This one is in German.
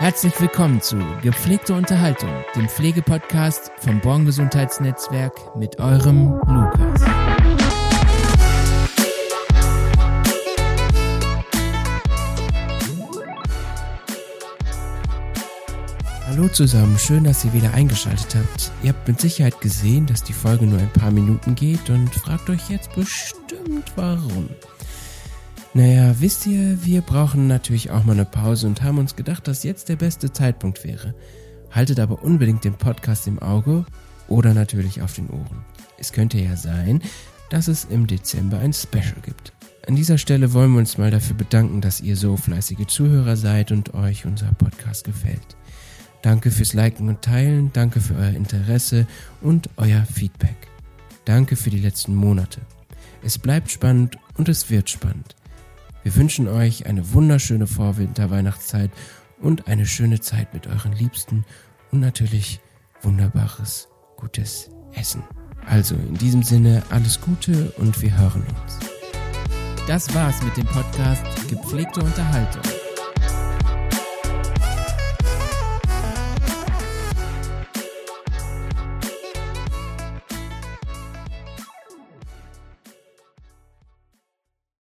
Herzlich willkommen zu Gepflegte Unterhaltung, dem Pflegepodcast vom Born Gesundheitsnetzwerk mit eurem Lukas. Hallo zusammen, schön, dass ihr wieder eingeschaltet habt. Ihr habt mit Sicherheit gesehen, dass die Folge nur ein paar Minuten geht und fragt euch jetzt bestimmt warum. Naja, wisst ihr, wir brauchen natürlich auch mal eine Pause und haben uns gedacht, dass jetzt der beste Zeitpunkt wäre. Haltet aber unbedingt den Podcast im Auge oder natürlich auf den Ohren. Es könnte ja sein, dass es im Dezember ein Special gibt. An dieser Stelle wollen wir uns mal dafür bedanken, dass ihr so fleißige Zuhörer seid und euch unser Podcast gefällt. Danke fürs Liken und Teilen, danke für euer Interesse und euer Feedback. Danke für die letzten Monate. Es bleibt spannend und es wird spannend. Wir wünschen euch eine wunderschöne Vorwinterweihnachtszeit und eine schöne Zeit mit euren Liebsten und natürlich wunderbares, gutes Essen. Also in diesem Sinne alles Gute und wir hören uns. Das war's mit dem Podcast Gepflegte Unterhaltung.